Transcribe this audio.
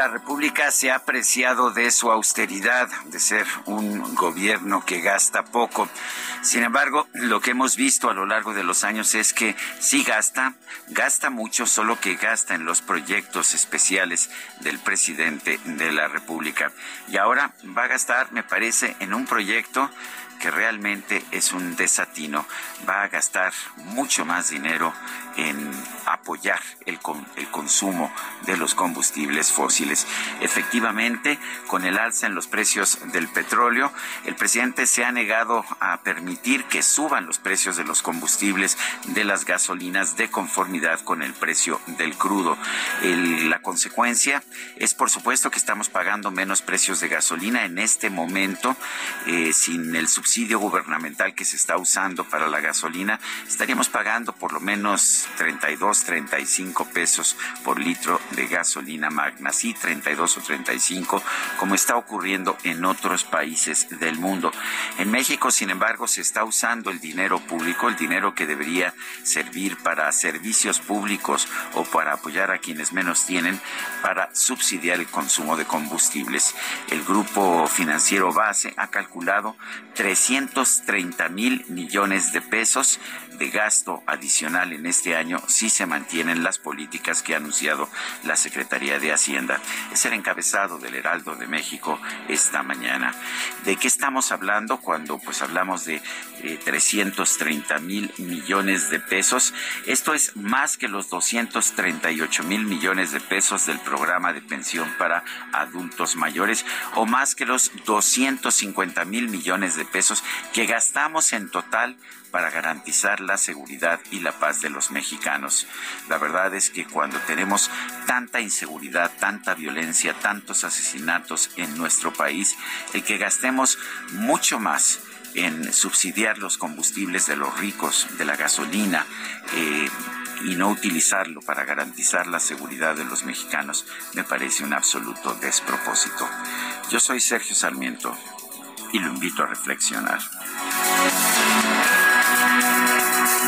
La República se ha apreciado de su austeridad, de ser un gobierno que gasta poco. Sin embargo, lo que hemos visto a lo largo de los años es que sí gasta, gasta mucho, solo que gasta en los proyectos especiales del presidente de la República. Y ahora va a gastar, me parece, en un proyecto que realmente es un desatino. Va a gastar mucho más dinero en apoyar el, con- el consumo de los combustibles fósiles. Efectivamente, con el alza en los precios del petróleo, el presidente se ha negado a permitir que suban los precios de los combustibles de las gasolinas de conformidad con el precio del crudo. La consecuencia es, por supuesto, que estamos pagando menos precios de gasolina en este momento, eh, sin el subsidio gubernamental que se está usando para la gasolina, estaríamos pagando por lo menos 32, 35 pesos por litro de gasolina magna, sí, 32 o 35, como está ocurriendo en otros países del mundo. En México, sin embargo, se está usando el dinero público, el dinero que debería servir para servicios públicos o para apoyar a quienes menos tienen, para subsidiar el consumo de combustibles. El grupo financiero base ha calculado 330 mil millones de pesos de gasto adicional en este año si se mantienen las políticas que ha anunciado la Secretaría de Hacienda. Es el encabezado del Heraldo de México esta mañana. ¿De qué estamos hablando cuando pues hablamos de eh, 330 mil millones de pesos? Esto es más que los 238 mil millones de pesos del programa de pensión para adultos mayores o más que los 250 mil millones de pesos que gastamos en total para garantizar la seguridad y la paz de los mexicanos. La verdad es que cuando tenemos tanta inseguridad, tanta violencia, tantos asesinatos en nuestro país, el que gastemos mucho más en subsidiar los combustibles de los ricos, de la gasolina, eh, y no utilizarlo para garantizar la seguridad de los mexicanos, me parece un absoluto despropósito. Yo soy Sergio Sarmiento y lo invito a reflexionar.